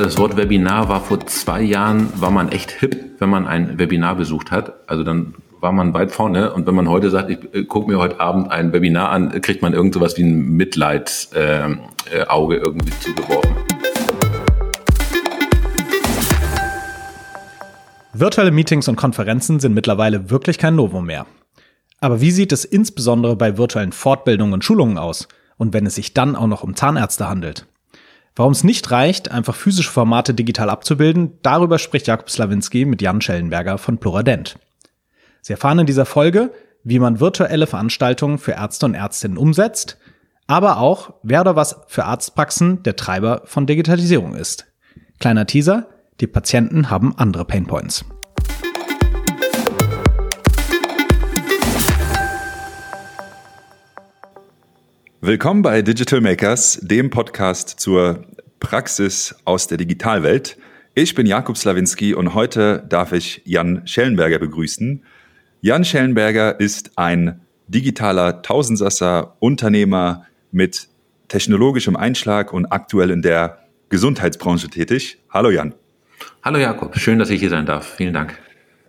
Das Wort Webinar war vor zwei Jahren, war man echt hip, wenn man ein Webinar besucht hat. Also dann war man weit vorne. Und wenn man heute sagt, ich äh, gucke mir heute Abend ein Webinar an, kriegt man irgend sowas wie ein Mitleidsauge äh, äh, irgendwie zugeworfen. Virtuelle Meetings und Konferenzen sind mittlerweile wirklich kein Novum mehr. Aber wie sieht es insbesondere bei virtuellen Fortbildungen und Schulungen aus? Und wenn es sich dann auch noch um Zahnärzte handelt? Warum es nicht reicht, einfach physische Formate digital abzubilden, darüber spricht Jakub Slawinski mit Jan Schellenberger von Pluradent. Sie erfahren in dieser Folge, wie man virtuelle Veranstaltungen für Ärzte und Ärztinnen umsetzt, aber auch, wer oder was für Arztpraxen der Treiber von Digitalisierung ist. Kleiner Teaser, die Patienten haben andere Painpoints. Willkommen bei Digital Makers, dem Podcast zur Praxis aus der Digitalwelt. Ich bin Jakub Slawinski und heute darf ich Jan Schellenberger begrüßen. Jan Schellenberger ist ein digitaler Tausendsasser, Unternehmer mit technologischem Einschlag und aktuell in der Gesundheitsbranche tätig. Hallo Jan. Hallo Jakob, schön, dass ich hier sein darf. Vielen Dank.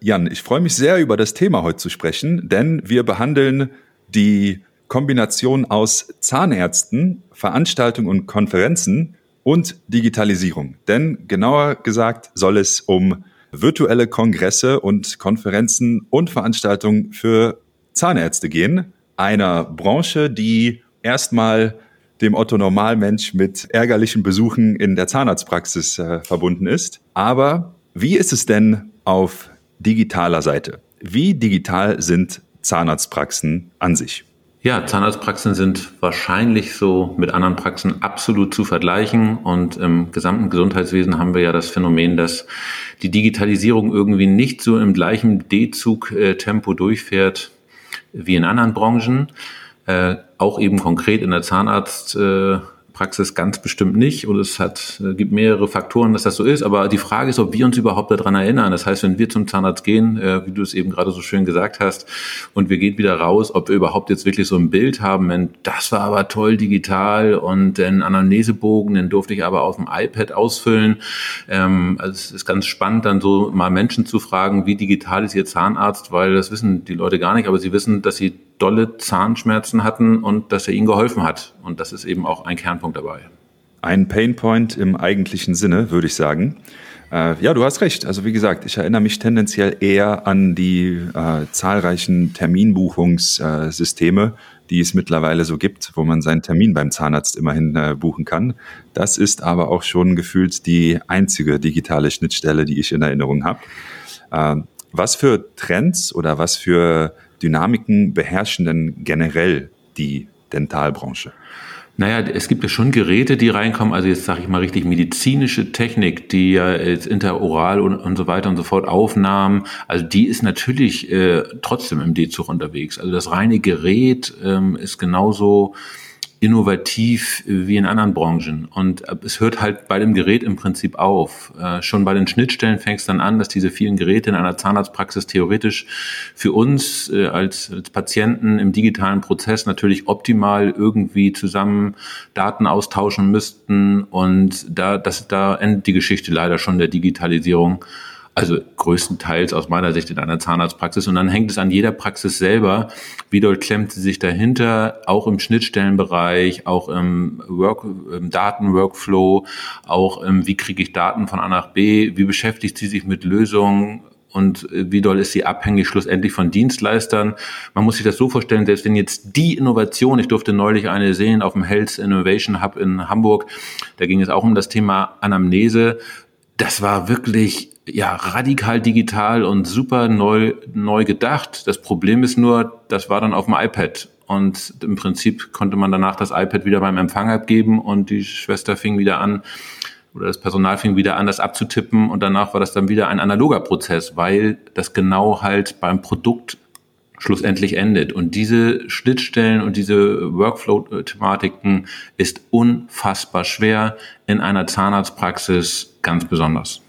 Jan, ich freue mich sehr, über das Thema heute zu sprechen, denn wir behandeln die Kombination aus Zahnärzten, Veranstaltungen und Konferenzen und Digitalisierung. Denn genauer gesagt soll es um virtuelle Kongresse und Konferenzen und Veranstaltungen für Zahnärzte gehen. Einer Branche, die erstmal dem Otto Normalmensch mit ärgerlichen Besuchen in der Zahnarztpraxis äh, verbunden ist. Aber wie ist es denn auf digitaler Seite? Wie digital sind Zahnarztpraxen an sich? Ja, Zahnarztpraxen sind wahrscheinlich so mit anderen Praxen absolut zu vergleichen. Und im gesamten Gesundheitswesen haben wir ja das Phänomen, dass die Digitalisierung irgendwie nicht so im gleichen D-Zug-Tempo durchfährt wie in anderen Branchen. Äh, auch eben konkret in der Zahnarzt. Praxis ganz bestimmt nicht und es hat, äh, gibt mehrere Faktoren, dass das so ist. Aber die Frage ist, ob wir uns überhaupt daran erinnern. Das heißt, wenn wir zum Zahnarzt gehen, äh, wie du es eben gerade so schön gesagt hast, und wir gehen wieder raus, ob wir überhaupt jetzt wirklich so ein Bild haben, wenn das war aber toll digital und den Anamnesebogen, den durfte ich aber auf dem iPad ausfüllen. Ähm, also es ist ganz spannend, dann so mal Menschen zu fragen, wie digital ist ihr Zahnarzt, weil das wissen die Leute gar nicht, aber sie wissen, dass sie dolle Zahnschmerzen hatten und dass er ihnen geholfen hat. Und das ist eben auch ein Kernpunkt dabei. Ein Painpoint im eigentlichen Sinne, würde ich sagen. Äh, ja, du hast recht. Also wie gesagt, ich erinnere mich tendenziell eher an die äh, zahlreichen Terminbuchungssysteme, die es mittlerweile so gibt, wo man seinen Termin beim Zahnarzt immerhin äh, buchen kann. Das ist aber auch schon gefühlt die einzige digitale Schnittstelle, die ich in Erinnerung habe. Äh, was für Trends oder was für Dynamiken beherrschen denn generell die Dentalbranche? Naja, es gibt ja schon Geräte, die reinkommen, also jetzt sage ich mal richtig medizinische Technik, die ja jetzt interoral und, und so weiter und so fort Aufnahmen, also die ist natürlich äh, trotzdem im D-Zug unterwegs. Also das reine Gerät ähm, ist genauso innovativ wie in anderen Branchen. Und es hört halt bei dem Gerät im Prinzip auf. Äh, schon bei den Schnittstellen fängt es dann an, dass diese vielen Geräte in einer Zahnarztpraxis theoretisch für uns äh, als, als Patienten im digitalen Prozess natürlich optimal irgendwie zusammen Daten austauschen müssten. Und da, das, da endet die Geschichte leider schon der Digitalisierung. Also größtenteils aus meiner Sicht in einer Zahnarztpraxis. Und dann hängt es an jeder Praxis selber, wie dort klemmt sie sich dahinter, auch im Schnittstellenbereich, auch im, Work, im Datenworkflow, auch im, wie kriege ich Daten von A nach B, wie beschäftigt sie sich mit Lösungen und wie doll ist sie abhängig schlussendlich von Dienstleistern. Man muss sich das so vorstellen, selbst wenn jetzt die Innovation, ich durfte neulich eine sehen auf dem Health Innovation Hub in Hamburg, da ging es auch um das Thema Anamnese, das war wirklich ja, radikal digital und super neu, neu gedacht. Das Problem ist nur, das war dann auf dem iPad. Und im Prinzip konnte man danach das iPad wieder beim Empfang abgeben und die Schwester fing wieder an, oder das Personal fing wieder an, das abzutippen und danach war das dann wieder ein analoger Prozess, weil das genau halt beim Produkt schlussendlich endet. Und diese Schnittstellen und diese Workflow-Thematiken ist unfassbar schwer in einer Zahnarztpraxis ganz besonders.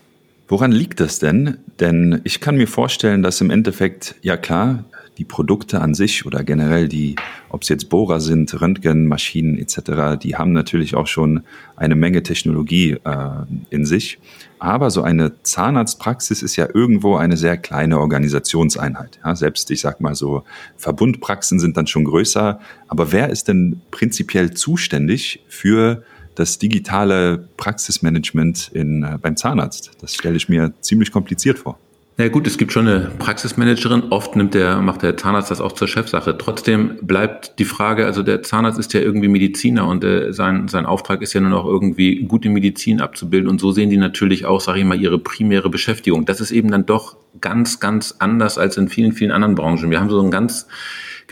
Woran liegt das denn? Denn ich kann mir vorstellen, dass im Endeffekt, ja klar, die Produkte an sich oder generell die, ob es jetzt Bohrer sind, Röntgenmaschinen etc., die haben natürlich auch schon eine Menge Technologie äh, in sich. Aber so eine Zahnarztpraxis ist ja irgendwo eine sehr kleine Organisationseinheit. Ja, selbst, ich sag mal so, Verbundpraxen sind dann schon größer. Aber wer ist denn prinzipiell zuständig für das digitale Praxismanagement in, äh, beim Zahnarzt? Das stelle ich mir ziemlich kompliziert vor. Ja gut, es gibt schon eine Praxismanagerin. Oft nimmt der, macht der Zahnarzt das auch zur Chefsache. Trotzdem bleibt die Frage, also der Zahnarzt ist ja irgendwie Mediziner und äh, sein, sein Auftrag ist ja nur noch irgendwie gute Medizin abzubilden. Und so sehen die natürlich auch, sage ich mal, ihre primäre Beschäftigung. Das ist eben dann doch ganz, ganz anders als in vielen, vielen anderen Branchen. Wir haben so ein ganz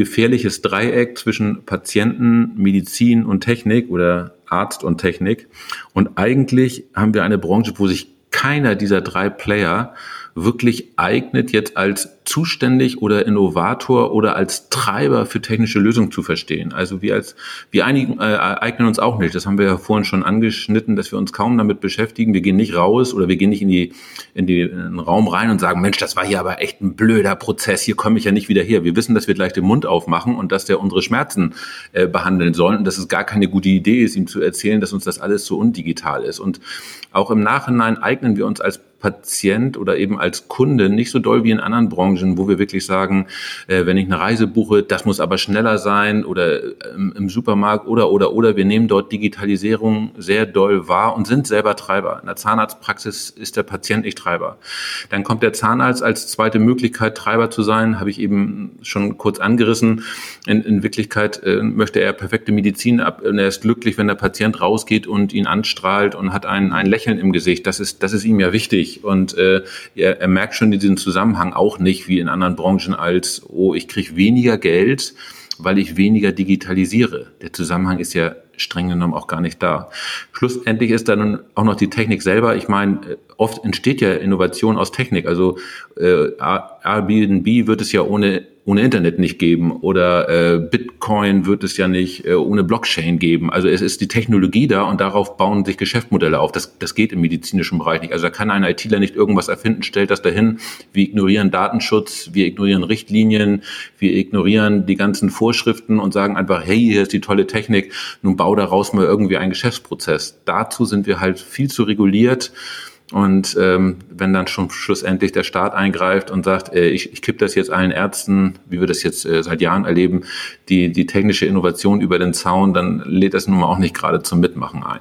gefährliches Dreieck zwischen Patienten, Medizin und Technik oder Arzt und Technik. Und eigentlich haben wir eine Branche, wo sich keiner dieser drei Player wirklich eignet, jetzt als zuständig oder Innovator oder als Treiber für technische Lösungen zu verstehen. Also wir als wir einigen äh, eignen uns auch nicht. Das haben wir ja vorhin schon angeschnitten, dass wir uns kaum damit beschäftigen. Wir gehen nicht raus oder wir gehen nicht in die in, die, in den Raum rein und sagen, Mensch, das war hier aber echt ein blöder Prozess. Hier komme ich ja nicht wieder her. Wir wissen, dass wir gleich den Mund aufmachen und dass der unsere Schmerzen äh, behandeln soll und dass es gar keine gute Idee ist, ihm zu erzählen, dass uns das alles so undigital ist. Und auch im Nachhinein eignen wir uns als Patient oder eben als Kunde nicht so doll wie in anderen Branchen, wo wir wirklich sagen, äh, wenn ich eine Reise buche, das muss aber schneller sein oder im, im, Supermarkt oder oder oder wir nehmen dort Digitalisierung sehr doll wahr und sind selber Treiber. In der Zahnarztpraxis ist der Patient nicht Treiber. Dann kommt der Zahnarzt als zweite Möglichkeit Treiber zu sein, habe ich eben schon kurz angerissen. In, in Wirklichkeit äh, möchte er perfekte Medizin ab und er ist glücklich, wenn der Patient rausgeht und ihn anstrahlt und hat ein, ein Lächeln im Gesicht. Das ist das ist ihm ja wichtig wichtig und äh, er, er merkt schon diesen Zusammenhang auch nicht wie in anderen Branchen als, oh, ich kriege weniger Geld, weil ich weniger digitalisiere. Der Zusammenhang ist ja streng genommen auch gar nicht da. Schlussendlich ist dann auch noch die Technik selber. Ich meine, oft entsteht ja Innovation aus Technik. Also äh, Airbnb wird es ja ohne ohne Internet nicht geben oder äh, Bitcoin wird es ja nicht äh, ohne Blockchain geben. Also es ist die Technologie da und darauf bauen sich Geschäftsmodelle auf. Das, das geht im medizinischen Bereich nicht. Also da kann ein ITler nicht irgendwas erfinden, stellt das dahin. Wir ignorieren Datenschutz, wir ignorieren Richtlinien, wir ignorieren die ganzen Vorschriften und sagen einfach, hey, hier ist die tolle Technik, nun bau daraus mal irgendwie einen Geschäftsprozess. Dazu sind wir halt viel zu reguliert und ähm, wenn dann schon schlussendlich der Staat eingreift und sagt, äh, ich, ich kipp das jetzt allen Ärzten, wie wir das jetzt äh, seit Jahren erleben, die, die technische Innovation über den Zaun, dann lädt das nun mal auch nicht gerade zum Mitmachen ein.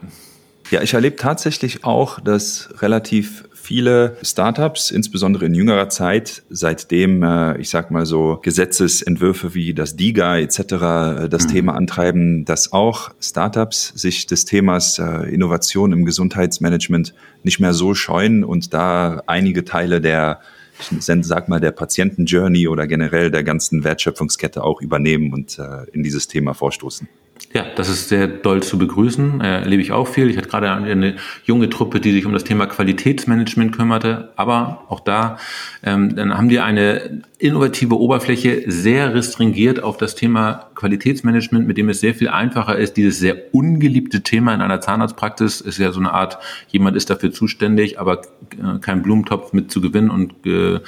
Ja, ich erlebe tatsächlich auch, dass relativ viele Startups, insbesondere in jüngerer Zeit, seitdem, äh, ich sag mal so, Gesetzesentwürfe wie das DIGA etc. Äh, das mhm. Thema antreiben, dass auch Startups sich des Themas äh, Innovation im Gesundheitsmanagement nicht mehr so scheuen und da einige Teile der ich sag mal, der Patientenjourney oder generell der ganzen Wertschöpfungskette auch übernehmen und äh, in dieses Thema vorstoßen. Ja, das ist sehr doll zu begrüßen. Äh, erlebe ich auch viel. Ich hatte gerade eine junge Truppe, die sich um das Thema Qualitätsmanagement kümmerte. Aber auch da, ähm, dann haben die eine innovative Oberfläche sehr restringiert auf das Thema Qualitätsmanagement, mit dem es sehr viel einfacher ist. Dieses sehr ungeliebte Thema in einer Zahnarztpraxis ist ja so eine Art, jemand ist dafür zuständig, aber äh, kein Blumentopf mit zu gewinnen und ge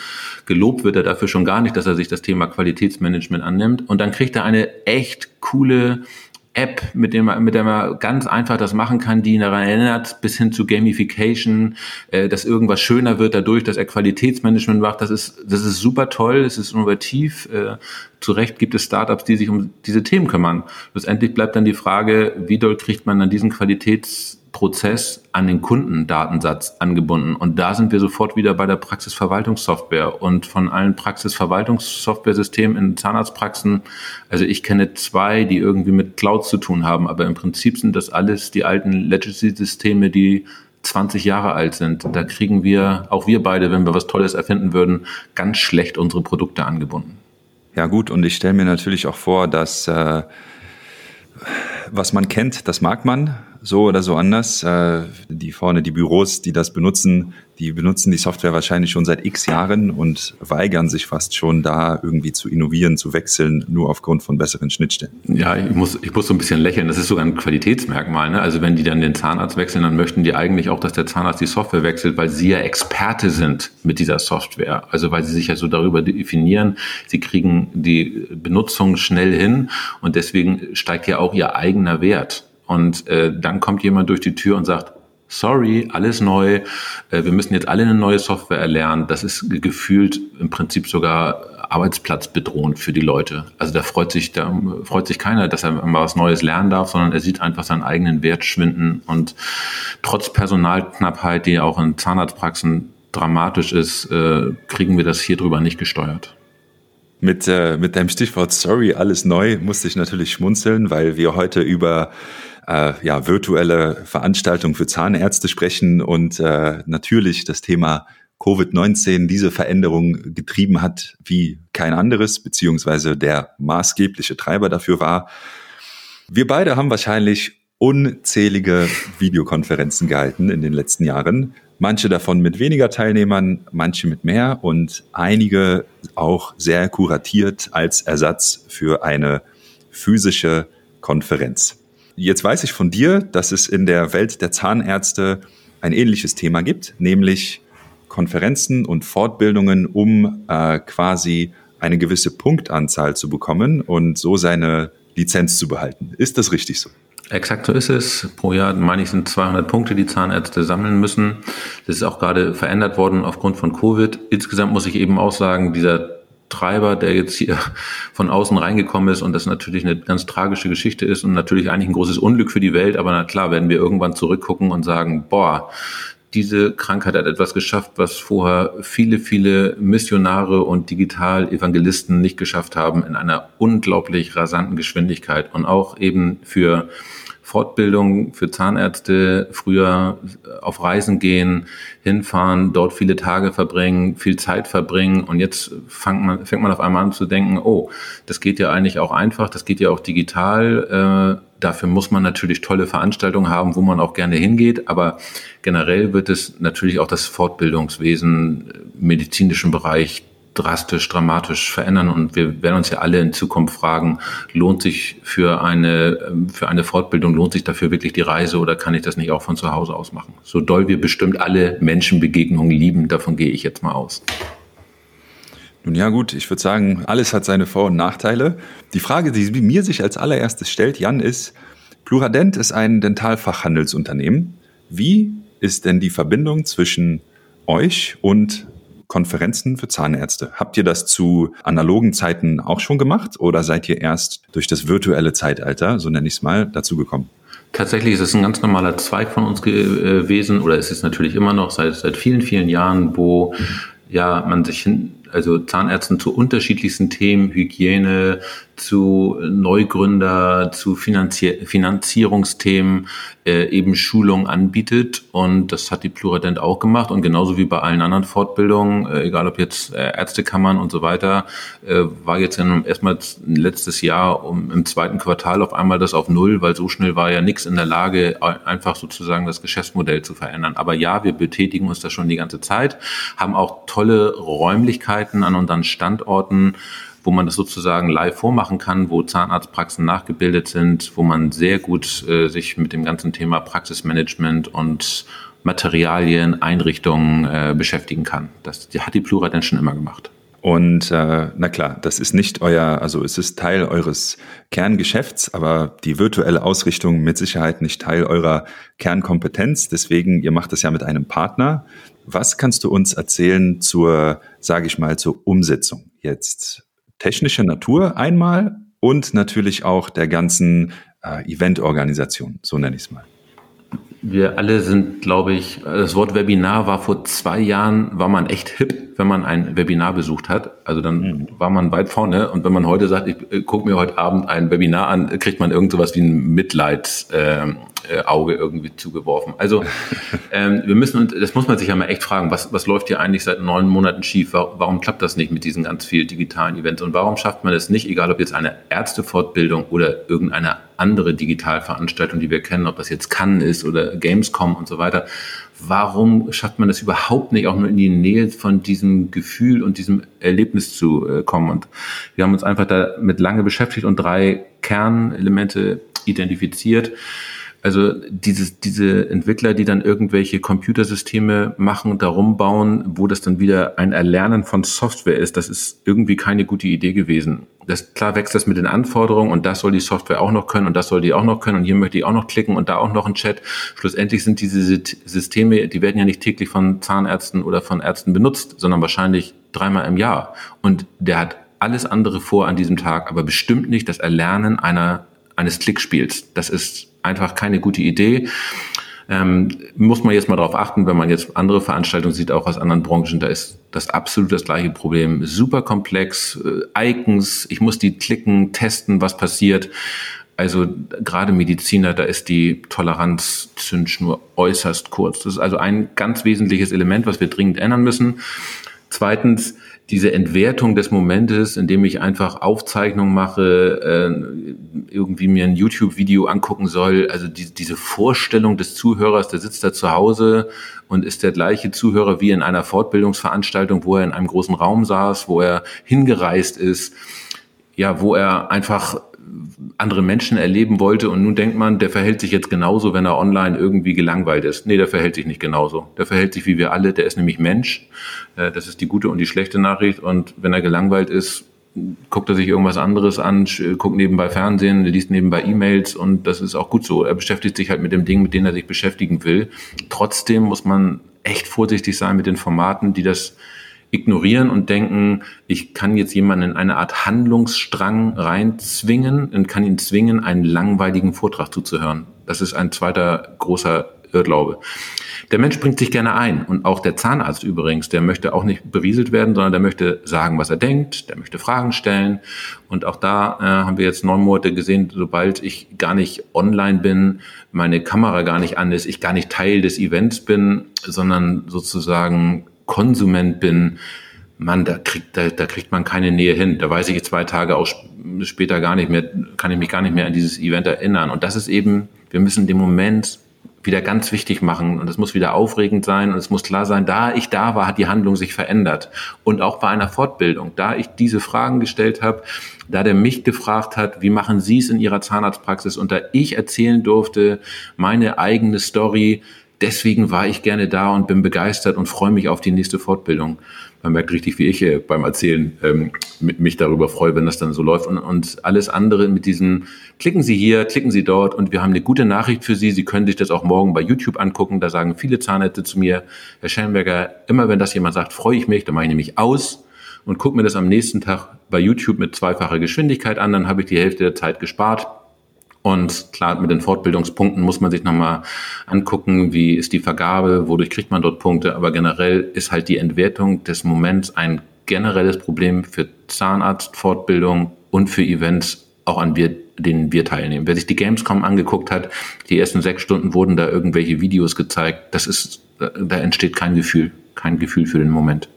gelobt wird er dafür schon gar nicht, dass er sich das Thema Qualitätsmanagement annimmt. Und dann kriegt er eine echt coole App, mit, dem man, mit der man ganz einfach das machen kann, die ihn daran erinnert, bis hin zu Gamification, äh, dass irgendwas schöner wird dadurch, dass er Qualitätsmanagement macht. Das ist, das ist super toll, es ist innovativ. Äh, zu Recht gibt es Startups, die sich um diese Themen kümmern. Schlussendlich bleibt dann die Frage, wie doll kriegt man dann diesen Qualitäts Prozess an den Kundendatensatz angebunden. Und da sind wir sofort wieder bei der Praxisverwaltungssoftware. Und von allen Praxisverwaltungssoftware-Systemen in Zahnarztpraxen, also ich kenne zwei, die irgendwie mit Cloud zu tun haben, aber im Prinzip sind das alles die alten Legacy-Systeme, die 20 Jahre alt sind. Da kriegen wir, auch wir beide, wenn wir was Tolles erfinden würden, ganz schlecht unsere Produkte angebunden. Ja gut, und ich stelle mir natürlich auch vor, dass äh, was man kennt, das mag man so oder so anders. Äh, die vorne, die Büros, die das benutzen, die benutzen die Software wahrscheinlich schon seit x Jahren und weigern sich fast schon da irgendwie zu innovieren, zu wechseln, nur aufgrund von besseren Schnittstellen. Ja, ich muss, ich muss so ein bisschen lächeln. Das ist sogar ein Qualitätsmerkmal. Ne? Also wenn die dann den Zahnarzt wechseln, dann möchten die eigentlich auch, dass der Zahnarzt die Software wechselt, weil sie ja Experte sind mit dieser Software. Also weil sie sich ja so darüber definieren, sie kriegen die Benutzung schnell hin und deswegen steigt ja auch ihr eigener Wert. Und äh, dann kommt jemand durch die Tür und sagt, sorry, alles neu, äh, wir müssen jetzt alle eine neue Software erlernen. Das ist gefühlt im Prinzip sogar arbeitsplatzbedrohend für die Leute. Also da freut sich, da freut sich keiner, dass er mal was Neues lernen darf, sondern er sieht einfach seinen eigenen Wert schwinden. Und trotz Personalknappheit, die auch in Zahnarztpraxen dramatisch ist, äh, kriegen wir das hier drüber nicht gesteuert. Mit, äh, mit deinem Stichwort Sorry, alles neu, musste ich natürlich schmunzeln, weil wir heute über äh, ja, virtuelle Veranstaltungen für Zahnärzte sprechen und äh, natürlich das Thema Covid-19 diese Veränderung getrieben hat wie kein anderes, beziehungsweise der maßgebliche Treiber dafür war. Wir beide haben wahrscheinlich unzählige Videokonferenzen gehalten in den letzten Jahren. Manche davon mit weniger Teilnehmern, manche mit mehr und einige auch sehr kuratiert als Ersatz für eine physische Konferenz. Jetzt weiß ich von dir, dass es in der Welt der Zahnärzte ein ähnliches Thema gibt, nämlich Konferenzen und Fortbildungen, um äh, quasi eine gewisse Punktanzahl zu bekommen und so seine Lizenz zu behalten. Ist das richtig so? Exakt so ist es. Pro Jahr, meine ich, sind 200 Punkte, die Zahnärzte sammeln müssen. Das ist auch gerade verändert worden aufgrund von Covid. Insgesamt muss ich eben auch sagen, dieser Treiber, der jetzt hier von außen reingekommen ist und das natürlich eine ganz tragische Geschichte ist und natürlich eigentlich ein großes Unglück für die Welt, aber na klar werden wir irgendwann zurückgucken und sagen, boah, diese Krankheit hat etwas geschafft, was vorher viele, viele Missionare und Digital-Evangelisten nicht geschafft haben in einer unglaublich rasanten Geschwindigkeit. Und auch eben für Fortbildung für Zahnärzte, früher auf Reisen gehen, hinfahren, dort viele Tage verbringen, viel Zeit verbringen und jetzt fängt man, fängt man auf einmal an zu denken, oh, das geht ja eigentlich auch einfach, das geht ja auch digital. Äh, dafür muss man natürlich tolle Veranstaltungen haben, wo man auch gerne hingeht, aber generell wird es natürlich auch das Fortbildungswesen im medizinischen Bereich drastisch, dramatisch verändern. Und wir werden uns ja alle in Zukunft fragen, lohnt sich für eine, für eine Fortbildung, lohnt sich dafür wirklich die Reise oder kann ich das nicht auch von zu Hause aus machen? So doll wir bestimmt alle Menschenbegegnungen lieben, davon gehe ich jetzt mal aus. Nun ja gut, ich würde sagen, alles hat seine Vor- und Nachteile. Die Frage, die mir sich als allererstes stellt, Jan, ist, Pluradent ist ein Dentalfachhandelsunternehmen. Wie ist denn die Verbindung zwischen euch und Konferenzen für Zahnärzte. Habt ihr das zu analogen Zeiten auch schon gemacht oder seid ihr erst durch das virtuelle Zeitalter, so nenne ich es mal, dazu gekommen? Tatsächlich ist es ein ganz normaler Zweig von uns äh, gewesen oder ist es natürlich immer noch seit, seit vielen, vielen Jahren, wo ja man sich hin, also Zahnärzten zu unterschiedlichsten Themen, Hygiene, zu Neugründer, zu Finanzier Finanzierungsthemen äh, eben Schulung anbietet. Und das hat die Pluradent auch gemacht. Und genauso wie bei allen anderen Fortbildungen, äh, egal ob jetzt äh, Ärztekammern und so weiter, äh, war jetzt in, erstmal letztes Jahr um, im zweiten Quartal auf einmal das auf Null, weil so schnell war ja nichts in der Lage, einfach sozusagen das Geschäftsmodell zu verändern. Aber ja, wir betätigen uns das schon die ganze Zeit, haben auch tolle Räumlichkeiten an unseren Standorten, wo man das sozusagen live vormachen kann, wo Zahnarztpraxen nachgebildet sind, wo man sehr gut äh, sich mit dem ganzen Thema Praxismanagement und Materialien, Einrichtungen äh, beschäftigen kann. Das hat die Plura denn schon immer gemacht. Und äh, na klar, das ist nicht euer, also es ist Teil eures Kerngeschäfts, aber die virtuelle Ausrichtung mit Sicherheit nicht Teil eurer Kernkompetenz. Deswegen, ihr macht das ja mit einem Partner. Was kannst du uns erzählen zur, sage ich mal, zur Umsetzung jetzt? Technischer Natur einmal und natürlich auch der ganzen äh, Eventorganisation, so nenne ich es mal. Wir alle sind, glaube ich, das Wort Webinar war vor zwei Jahren, war man echt hip wenn man ein Webinar besucht hat. Also dann mhm. war man weit vorne. Und wenn man heute sagt, ich äh, gucke mir heute Abend ein Webinar an, kriegt man irgend sowas wie ein Mitleidsauge ähm, äh, irgendwie zugeworfen. Also ähm, wir müssen, und das muss man sich ja mal echt fragen, was, was läuft hier eigentlich seit neun Monaten schief? Warum, warum klappt das nicht mit diesen ganz vielen digitalen Events? Und warum schafft man es nicht, egal ob jetzt eine Ärztefortbildung oder irgendeine andere Digitalveranstaltung, die wir kennen, ob das jetzt Cannes ist oder Gamescom und so weiter, warum schafft man das überhaupt nicht, auch nur in die Nähe von diesem Gefühl und diesem Erlebnis zu äh, kommen? Und wir haben uns einfach damit lange beschäftigt und drei Kernelemente identifiziert. Also dieses, diese Entwickler, die dann irgendwelche Computersysteme machen darum bauen, wo das dann wieder ein Erlernen von Software ist, das ist irgendwie keine gute Idee gewesen. Das, klar wächst das mit den Anforderungen und das soll die Software auch noch können und das soll die auch noch können und hier möchte ich auch noch klicken und da auch noch ein Chat. Schlussendlich sind diese Systeme, die werden ja nicht täglich von Zahnärzten oder von Ärzten benutzt, sondern wahrscheinlich dreimal im Jahr. Und der hat alles andere vor an diesem Tag, aber bestimmt nicht das Erlernen einer, eines Klickspiels. Das ist einfach keine gute Idee. Ähm, muss man jetzt mal darauf achten, wenn man jetzt andere Veranstaltungen sieht, auch aus anderen Branchen, da ist das absolut das gleiche Problem. Super komplex, äh, Icons, ich muss die klicken, testen, was passiert. Also gerade Mediziner, da ist die Toleranzzündschnur äußerst kurz. Das ist also ein ganz wesentliches Element, was wir dringend ändern müssen. Zweitens, diese Entwertung des Momentes, indem ich einfach Aufzeichnungen mache, äh, irgendwie mir ein YouTube-Video angucken soll, also die, diese Vorstellung des Zuhörers, der sitzt da zu Hause und ist der gleiche Zuhörer wie in einer Fortbildungsveranstaltung, wo er in einem großen Raum saß, wo er hingereist ist, ja, wo er einfach andere Menschen erleben wollte und nun denkt man, der verhält sich jetzt genauso, wenn er online irgendwie gelangweilt ist. Nee, der verhält sich nicht genauso. Der verhält sich wie wir alle, der ist nämlich Mensch. Äh, das ist die gute und die schlechte Nachricht und wenn er gelangweilt ist, guckt er sich irgendwas anderes an, guckt nebenbei Fernsehen, liest nebenbei E-Mails und das ist auch gut so. Er beschäftigt sich halt mit dem Ding, mit dem er sich beschäftigen will. Trotzdem muss man echt vorsichtig sein mit den Formaten, die das ignorieren und denken, ich kann jetzt jemanden in eine Art Handlungsstrang reinzwingen und kann ihn zwingen, einen langweiligen Vortrag zuzuhören. Das ist ein zweiter großer Irrglaube. Der Mensch bringt sich gerne ein und auch der Zahnarzt übrigens, der möchte auch nicht berieselt werden, sondern der möchte sagen, was er denkt, der möchte Fragen stellen und auch da äh, haben wir jetzt neun Monate gesehen, sobald ich gar nicht online bin, meine Kamera gar nicht an ist, ich gar nicht Teil des Events bin, sondern sozusagen Konsument bin, Mann, da kriegt, da, da kriegt man keine Nähe hin. Da weiß ich zwei Tage auch später gar nicht mehr, kann ich mich gar nicht mehr an dieses Event erinnern. Und das ist eben, wir müssen den Moment wieder ganz wichtig machen und es muss wieder aufregend sein und es muss klar sein, da ich da war, hat die Handlung sich verändert. Und auch bei einer Fortbildung, da ich diese Fragen gestellt habe, da der mich gefragt hat, wie machen Sie es in Ihrer Zahnarztpraxis und da ich erzählen durfte, meine eigene Story, deswegen war ich gerne da und bin begeistert und freue mich auf die nächste Fortbildung. Man merkt richtig, wie ich äh, beim Erzählen ähm, mich darüber freue, wenn das dann so läuft. Und, und alles andere mit diesen, klicken Sie hier, klicken Sie dort und wir haben eine gute Nachricht für Sie. Sie können sich das auch morgen bei YouTube angucken. Da sagen viele Zahnärzte zu mir, Herr Schellenberger, immer wenn das jemand sagt, freue ich mich, dann mache ich nämlich aus und gucke mir das am nächsten Tag bei YouTube mit zweifacher Geschwindigkeit an. Dann habe ich die Hälfte der Zeit gespart und klar, mit den Fortbildungspunkten muss man sich nochmal angucken, wie ist die Vergabe, wodurch kriegt man dort Punkte. Aber generell ist halt die Entwertung des Moments ein generelles Problem für Zahnarztfortbildung und für Events, auch an wir, denen wir teilnehmen. Wer sich die Gamescom angeguckt hat, die ersten sechs Stunden wurden da irgendwelche Videos gezeigt. Das ist, da entsteht kein Gefühl, kein Gefühl für den Moment.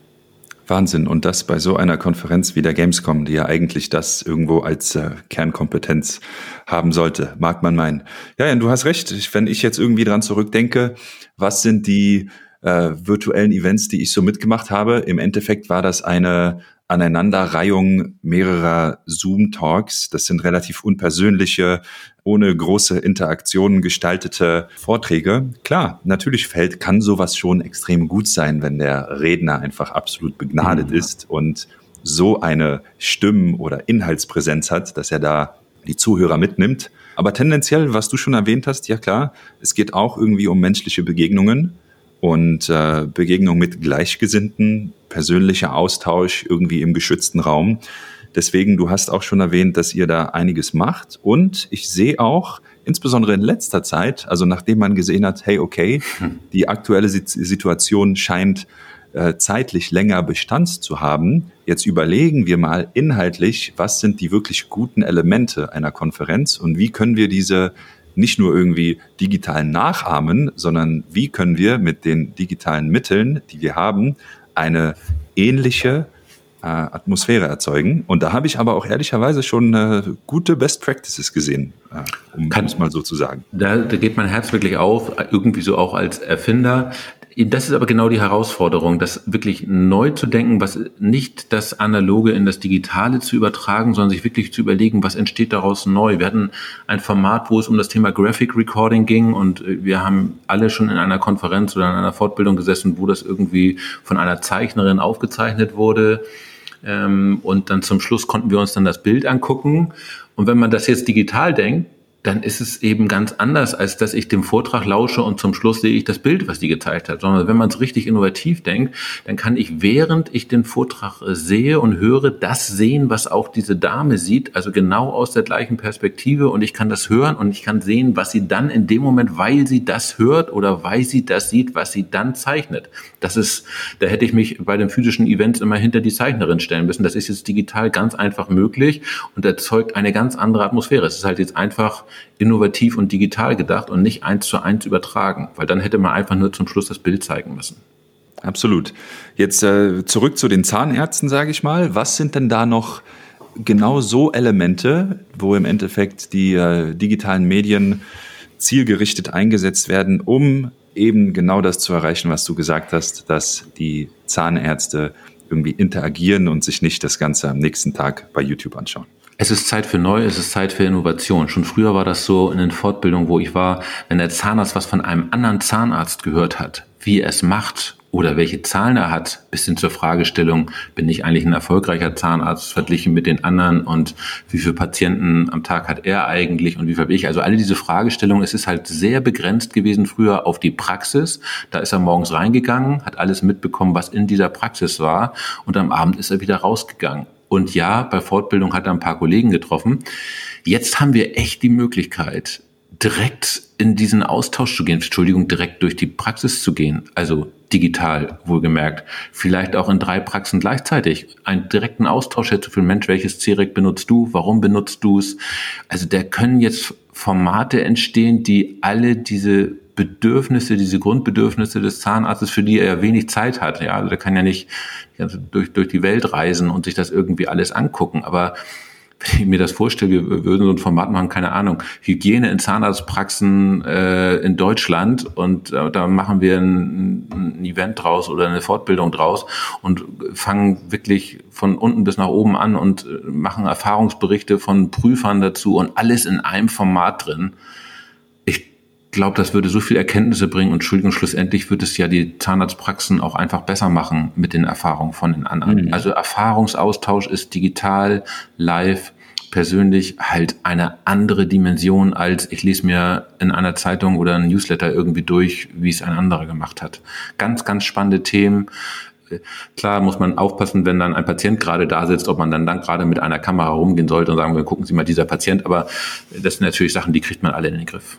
Wahnsinn. Und das bei so einer Konferenz wie der Gamescom, die ja eigentlich das irgendwo als äh, Kernkompetenz haben sollte, mag man meinen. Ja, ja, du hast recht. Wenn ich jetzt irgendwie dran zurückdenke, was sind die äh, virtuellen Events, die ich so mitgemacht habe? Im Endeffekt war das eine Aneinanderreihung mehrerer Zoom-Talks. Das sind relativ unpersönliche, ohne große Interaktionen gestaltete Vorträge. Klar, natürlich fällt, kann sowas schon extrem gut sein, wenn der Redner einfach absolut begnadet mhm. ist und so eine Stimmen- oder Inhaltspräsenz hat, dass er da die Zuhörer mitnimmt. Aber tendenziell, was du schon erwähnt hast, ja klar, es geht auch irgendwie um menschliche Begegnungen und äh, Begegnung mit Gleichgesinnten, persönlicher Austausch irgendwie im geschützten Raum. Deswegen, du hast auch schon erwähnt, dass ihr da einiges macht. Und ich sehe auch, insbesondere in letzter Zeit, also nachdem man gesehen hat, hey, okay, hm. die aktuelle Situation scheint äh, zeitlich länger Bestand zu haben. Jetzt überlegen wir mal inhaltlich, was sind die wirklich guten Elemente einer Konferenz und wie können wir diese nicht nur irgendwie digital nachahmen, sondern wie können wir mit den digitalen Mitteln, die wir haben, eine ähnliche äh, Atmosphäre erzeugen. Und da habe ich aber auch ehrlicherweise schon äh, gute Best Practices gesehen, äh, um es mal so zu sagen. Da, da geht mein Herz wirklich auf, irgendwie so auch als Erfinder. Das ist aber genau die Herausforderung, das wirklich neu zu denken, was nicht das Analoge in das Digitale zu übertragen, sondern sich wirklich zu überlegen, was entsteht daraus neu. Wir hatten ein Format, wo es um das Thema Graphic Recording ging und wir haben alle schon in einer Konferenz oder in einer Fortbildung gesessen, wo das irgendwie von einer Zeichnerin aufgezeichnet wurde. Ähm, und dann zum Schluss konnten wir uns dann das Bild angucken. Und wenn man das jetzt digital denkt, dann ist es eben ganz anders, als dass ich dem Vortrag lausche und zum Schluss sehe ich das Bild, was die gezeigt hat. Sondern wenn man es richtig innovativ denkt, dann kann ich, während ich den Vortrag äh, sehe und höre, das sehen, was auch diese Dame sieht, also genau aus der gleichen Perspektive und ich kann das hören und ich kann sehen, was sie dann in dem Moment, weil sie das hört oder weil sie das sieht, was sie dann zeichnet. Das ist, da hätte ich mich bei den physischen Events immer hinter die Zeichnerin stellen müssen. Das ist jetzt digital ganz einfach möglich und erzeugt eine ganz andere Atmosphäre. Es ist halt jetzt einfach innovativ und digital gedacht und nicht eins zu eins übertragen, weil dann hätte man einfach nur zum Schluss das Bild zeigen müssen. Absolut. Jetzt äh, zurück zu den Zahnärzten, sage ich mal. Was sind denn da noch genau so Elemente, wo im Endeffekt die äh, digitalen Medien zielgerichtet eingesetzt werden, um eben genau das zu erreichen, was du gesagt hast, dass die Zahnärzte irgendwie interagieren und sich nicht das Ganze am nächsten Tag bei YouTube anschauen? Es ist Zeit für neu, es ist Zeit für Innovation. Schon früher war das so in den Fortbildungen, wo ich war, wenn der Zahnarzt was von einem anderen Zahnarzt gehört hat, wie er es macht oder welche Zahlen er hat, bis hin zur Fragestellung, bin ich eigentlich ein erfolgreicher Zahnarzt verglichen mit den anderen und wie viele Patienten am Tag hat er eigentlich und wie viel bin ich? Also alle diese Fragestellungen, es ist halt sehr begrenzt gewesen früher auf die Praxis. Da ist er morgens reingegangen, hat alles mitbekommen, was in dieser Praxis war und am Abend ist er wieder rausgegangen. Und ja, bei Fortbildung hat er ein paar Kollegen getroffen. Jetzt haben wir echt die Möglichkeit, direkt in diesen Austausch zu gehen, Entschuldigung, direkt durch die Praxis zu gehen, also digital wohlgemerkt, vielleicht auch in drei Praxen gleichzeitig, einen direkten Austausch den Mensch, welches CEREC benutzt du, warum benutzt du es, also da können jetzt Formate entstehen, die alle diese Bedürfnisse, diese Grundbedürfnisse des Zahnarztes, für die er ja wenig Zeit hat. Ja, also der kann ja nicht durch, durch die Welt reisen und sich das irgendwie alles angucken. Aber wenn ich mir das vorstelle, wir würden so ein Format machen, keine Ahnung, Hygiene in Zahnarztpraxen äh, in Deutschland und äh, da machen wir ein, ein Event draus oder eine Fortbildung draus und fangen wirklich von unten bis nach oben an und äh, machen Erfahrungsberichte von Prüfern dazu und alles in einem Format drin glaube, das würde so viel Erkenntnisse bringen und Entschuldigung, schlussendlich wird es ja die Zahnarztpraxen auch einfach besser machen mit den Erfahrungen von den anderen. Mhm. Also Erfahrungsaustausch ist digital, live, persönlich halt eine andere Dimension als ich lese mir in einer Zeitung oder ein Newsletter irgendwie durch, wie es ein anderer gemacht hat. Ganz, ganz spannende Themen. Klar muss man aufpassen, wenn dann ein Patient gerade da sitzt, ob man dann, dann gerade mit einer Kamera rumgehen sollte und sagen, wir gucken Sie mal dieser Patient. Aber das sind natürlich Sachen, die kriegt man alle in den Griff.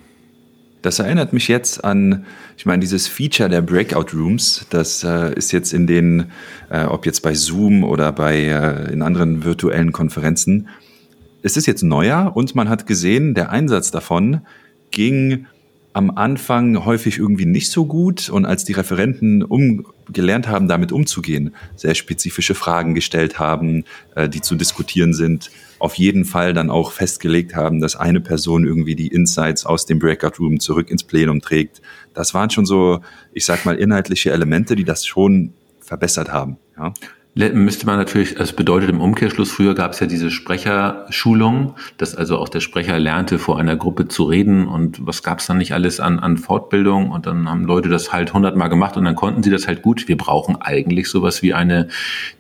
Das erinnert mich jetzt an, ich meine, dieses Feature der Breakout Rooms, das äh, ist jetzt in den, äh, ob jetzt bei Zoom oder bei äh, in anderen virtuellen Konferenzen, es ist jetzt neuer und man hat gesehen, der Einsatz davon ging am Anfang häufig irgendwie nicht so gut und als die Referenten um, gelernt haben, damit umzugehen, sehr spezifische Fragen gestellt haben, äh, die zu diskutieren sind, auf jeden Fall dann auch festgelegt haben, dass eine Person irgendwie die Insights aus dem Breakout Room zurück ins Plenum trägt. Das waren schon so, ich sag mal, inhaltliche Elemente, die das schon verbessert haben. Ja müsste man natürlich, es bedeutet im Umkehrschluss, früher gab es ja diese Sprecherschulung, dass also auch der Sprecher lernte, vor einer Gruppe zu reden und was gab es dann nicht alles an, an Fortbildung? Und dann haben Leute das halt hundertmal gemacht und dann konnten sie das halt gut. Wir brauchen eigentlich sowas wie eine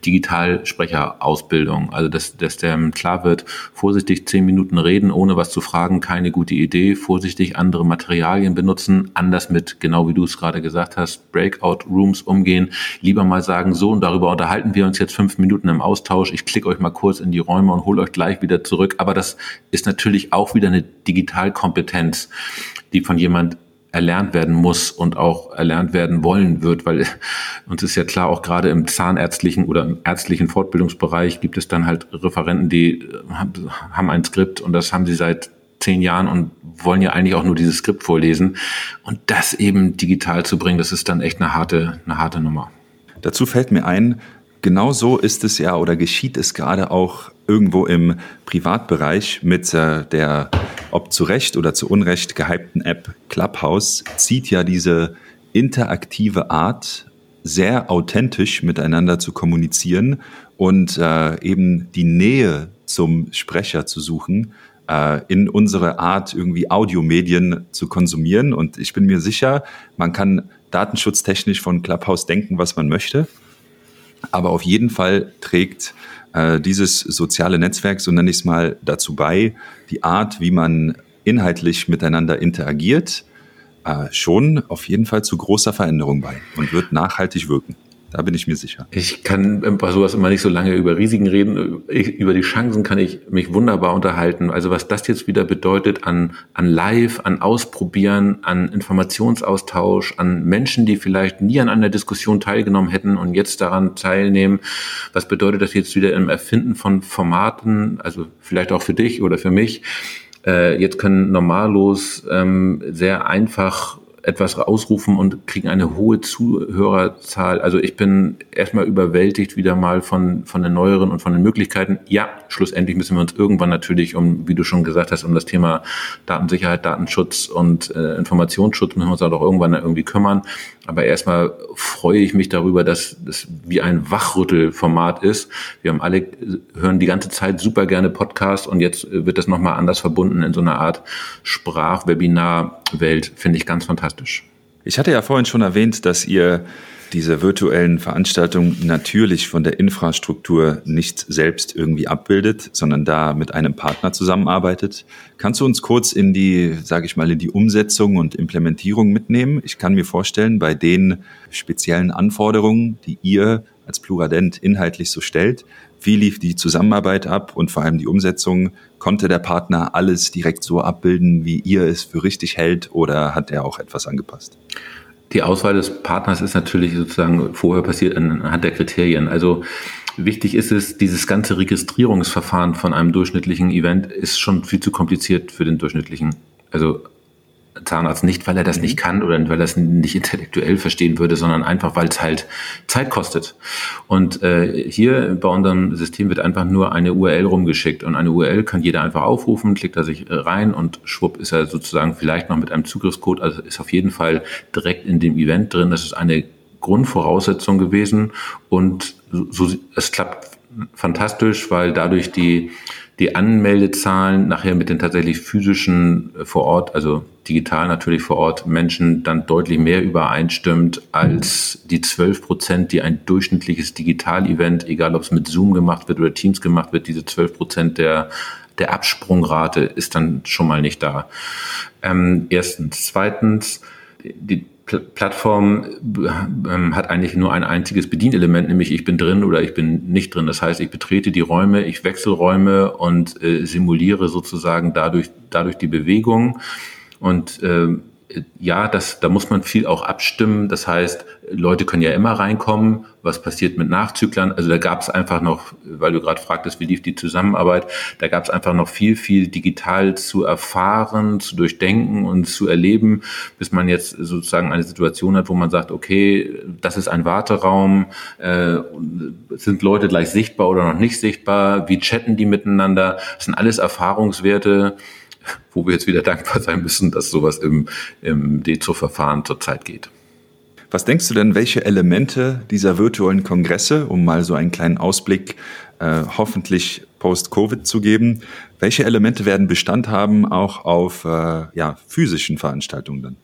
Digitalsprecherausbildung, also dass, dass der klar wird, vorsichtig zehn Minuten reden, ohne was zu fragen, keine gute Idee, vorsichtig andere Materialien benutzen, anders mit, genau wie du es gerade gesagt hast, Breakout Rooms umgehen, lieber mal sagen, so und darüber unterhalten wir wir uns jetzt fünf Minuten im Austausch. Ich klicke euch mal kurz in die Räume und hole euch gleich wieder zurück. Aber das ist natürlich auch wieder eine Digitalkompetenz, die von jemand erlernt werden muss und auch erlernt werden wollen wird, weil uns ist ja klar, auch gerade im zahnärztlichen oder im ärztlichen Fortbildungsbereich gibt es dann halt Referenten, die äh, haben ein Skript und das haben sie seit zehn Jahren und wollen ja eigentlich auch nur dieses Skript vorlesen. Und das eben digital zu bringen, das ist dann echt eine harte, eine harte Nummer. Dazu fällt mir ein, genau so ist es ja oder geschieht es gerade auch irgendwo im Privatbereich mit äh, der, ob zu Recht oder zu Unrecht gehypten App Clubhouse, zieht ja diese interaktive Art sehr authentisch miteinander zu kommunizieren und äh, eben die Nähe zum Sprecher zu suchen, äh, in unsere Art irgendwie Audiomedien zu konsumieren. Und ich bin mir sicher, man kann datenschutztechnisch von Clubhouse denken, was man möchte. Aber auf jeden Fall trägt äh, dieses soziale Netzwerk, so nenne ich es mal, dazu bei, die Art, wie man inhaltlich miteinander interagiert, äh, schon auf jeden Fall zu großer Veränderung bei und wird nachhaltig wirken. Da bin ich mir sicher. Ich kann bei sowas immer nicht so lange über Risiken reden. Ich, über die Chancen kann ich mich wunderbar unterhalten. Also was das jetzt wieder bedeutet an, an Live, an Ausprobieren, an Informationsaustausch, an Menschen, die vielleicht nie an einer Diskussion teilgenommen hätten und jetzt daran teilnehmen. Was bedeutet das jetzt wieder im Erfinden von Formaten? Also vielleicht auch für dich oder für mich. Äh, jetzt können normallos ähm, sehr einfach etwas ausrufen und kriegen eine hohe Zuhörerzahl. Also ich bin erstmal überwältigt wieder mal von, von den neueren und von den Möglichkeiten. Ja, schlussendlich müssen wir uns irgendwann natürlich um, wie du schon gesagt hast, um das Thema Datensicherheit, Datenschutz und äh, Informationsschutz müssen wir uns auch irgendwann irgendwie kümmern. Aber erstmal freue ich mich darüber, dass das wie ein Wachrüttelformat ist. Wir haben alle, hören die ganze Zeit super gerne Podcasts und jetzt wird das nochmal anders verbunden in so einer Art Sprachwebinar-Welt. Finde ich ganz fantastisch. Ich hatte ja vorhin schon erwähnt, dass ihr diese virtuellen Veranstaltungen natürlich von der Infrastruktur nicht selbst irgendwie abbildet, sondern da mit einem Partner zusammenarbeitet. Kannst du uns kurz in die, sage ich mal, in die Umsetzung und Implementierung mitnehmen? Ich kann mir vorstellen, bei den speziellen Anforderungen, die ihr als Pluradent inhaltlich so stellt, wie lief die Zusammenarbeit ab und vor allem die Umsetzung? Konnte der Partner alles direkt so abbilden, wie ihr es für richtig hält oder hat er auch etwas angepasst? Die Auswahl des Partners ist natürlich sozusagen vorher passiert anhand der Kriterien. Also wichtig ist es, dieses ganze Registrierungsverfahren von einem durchschnittlichen Event ist schon viel zu kompliziert für den durchschnittlichen. Also Zahnarzt nicht, weil er das mhm. nicht kann oder weil er es nicht intellektuell verstehen würde, sondern einfach, weil es halt Zeit kostet. Und äh, hier bei unserem System wird einfach nur eine URL rumgeschickt und eine URL kann jeder einfach aufrufen, klickt er sich äh, rein und schwupp ist er sozusagen vielleicht noch mit einem Zugriffscode, also ist auf jeden Fall direkt in dem Event drin. Das ist eine Grundvoraussetzung gewesen und so, so es klappt fantastisch, weil dadurch die die Anmeldezahlen nachher mit den tatsächlich physischen äh, vor Ort, also digital natürlich vor Ort Menschen dann deutlich mehr übereinstimmt als die 12 Prozent, die ein durchschnittliches Digital-Event, egal ob es mit Zoom gemacht wird oder Teams gemacht wird, diese 12 Prozent der der Absprungrate ist dann schon mal nicht da. Ähm, erstens. Zweitens, die Plattform ähm, hat eigentlich nur ein einziges Bedienelement, nämlich ich bin drin oder ich bin nicht drin. Das heißt, ich betrete die Räume, ich wechsle Räume und äh, simuliere sozusagen dadurch, dadurch die Bewegung. Und äh, ja, das, da muss man viel auch abstimmen. Das heißt, Leute können ja immer reinkommen. Was passiert mit Nachzüglern? Also da gab es einfach noch, weil du gerade fragtest, wie lief die Zusammenarbeit, da gab es einfach noch viel, viel digital zu erfahren, zu durchdenken und zu erleben, bis man jetzt sozusagen eine Situation hat, wo man sagt, okay, das ist ein Warteraum, äh, sind Leute gleich sichtbar oder noch nicht sichtbar? Wie chatten die miteinander? Das sind alles Erfahrungswerte wo wir jetzt wieder dankbar sein müssen, dass sowas im, im DEZO-Verfahren zurzeit geht. Was denkst du denn, welche Elemente dieser virtuellen Kongresse, um mal so einen kleinen Ausblick äh, hoffentlich post-Covid zu geben, welche Elemente werden Bestand haben auch auf äh, ja, physischen Veranstaltungen dann?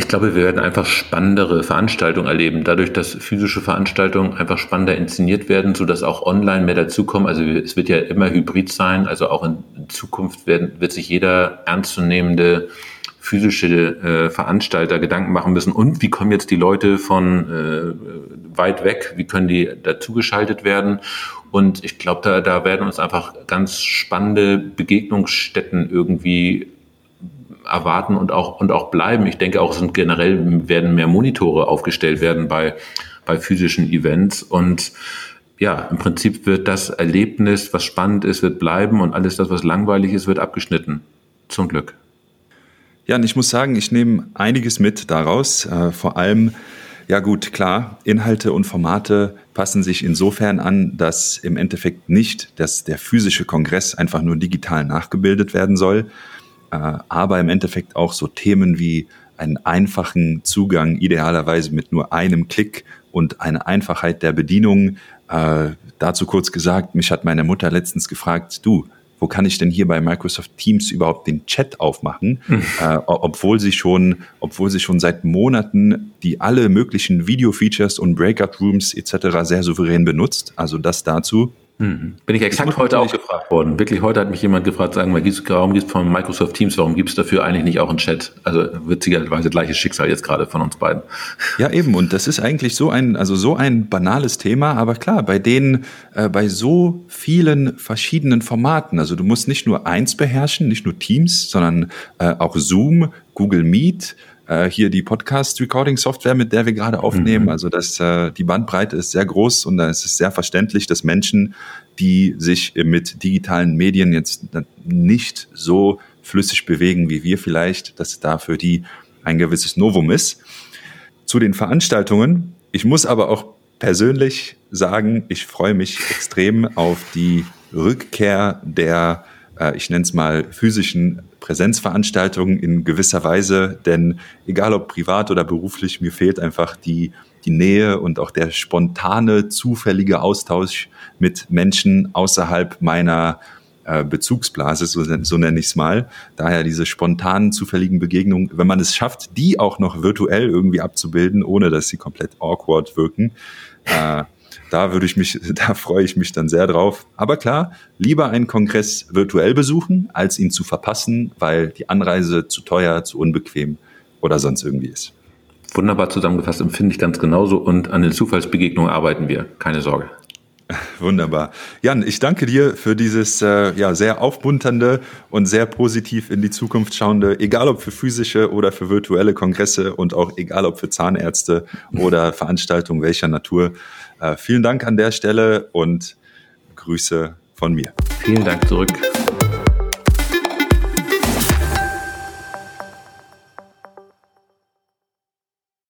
Ich glaube, wir werden einfach spannendere Veranstaltungen erleben, dadurch, dass physische Veranstaltungen einfach spannender inszeniert werden, so dass auch online mehr dazukommen. Also es wird ja immer hybrid sein, also auch in Zukunft werden, wird sich jeder ernstzunehmende physische äh, Veranstalter Gedanken machen müssen. Und wie kommen jetzt die Leute von äh, weit weg? Wie können die dazugeschaltet werden? Und ich glaube, da, da werden uns einfach ganz spannende Begegnungsstätten irgendwie erwarten und auch, und auch bleiben. Ich denke auch, sind generell werden mehr Monitore aufgestellt werden bei, bei physischen Events und ja, im Prinzip wird das Erlebnis, was spannend ist, wird bleiben und alles das, was langweilig ist, wird abgeschnitten. Zum Glück. Ja, und ich muss sagen, ich nehme einiges mit daraus. Äh, vor allem, ja gut, klar, Inhalte und Formate passen sich insofern an, dass im Endeffekt nicht dass der physische Kongress einfach nur digital nachgebildet werden soll, aber im Endeffekt auch so Themen wie einen einfachen Zugang, idealerweise mit nur einem Klick und eine Einfachheit der Bedienung. Äh, dazu kurz gesagt, mich hat meine Mutter letztens gefragt, du, wo kann ich denn hier bei Microsoft Teams überhaupt den Chat aufmachen, mhm. äh, obwohl sie schon, obwohl sie schon seit Monaten die alle möglichen Video-Features und Breakout-Rooms etc. sehr souverän benutzt. Also das dazu. Mhm. Bin ich exakt ich heute auch gefragt worden. Wirklich, heute hat mich jemand gefragt, sagen wir, warum gibt es von Microsoft Teams, warum gibt es dafür eigentlich nicht auch einen Chat? Also witzigerweise gleiches Schicksal jetzt gerade von uns beiden. Ja, eben. Und das ist eigentlich so ein, also so ein banales Thema, aber klar, bei denen, äh, bei so vielen verschiedenen Formaten, also du musst nicht nur eins beherrschen, nicht nur Teams, sondern äh, auch Zoom, Google Meet, äh, hier die Podcast-Recording-Software, mit der wir gerade aufnehmen. Mhm. Also das, äh, die Bandbreite ist sehr groß und da ist es sehr verständlich, dass Menschen, die sich mit digitalen Medien jetzt nicht so flüssig bewegen wie wir vielleicht, dass da für die ein gewisses Novum ist. Zu den Veranstaltungen. Ich muss aber auch persönlich sagen, ich freue mich extrem auf die Rückkehr der, äh, ich nenne es mal, physischen Präsenzveranstaltungen in gewisser Weise, denn egal ob privat oder beruflich, mir fehlt einfach die, die Nähe und auch der spontane, zufällige Austausch mit Menschen außerhalb meiner äh, Bezugsblase, so, so nenne ich es mal. Daher diese spontanen, zufälligen Begegnungen, wenn man es schafft, die auch noch virtuell irgendwie abzubilden, ohne dass sie komplett awkward wirken, äh, da würde ich mich, da freue ich mich dann sehr drauf. Aber klar, lieber einen Kongress virtuell besuchen, als ihn zu verpassen, weil die Anreise zu teuer, zu unbequem oder sonst irgendwie ist. Wunderbar zusammengefasst, empfinde ich ganz genauso und an den Zufallsbegegnungen arbeiten wir. Keine Sorge. Wunderbar. Jan, ich danke dir für dieses äh, ja, sehr aufmunternde und sehr positiv in die Zukunft schauende, egal ob für physische oder für virtuelle Kongresse und auch egal ob für Zahnärzte oder Veranstaltungen welcher Natur. Äh, vielen Dank an der Stelle und Grüße von mir. Vielen Dank zurück.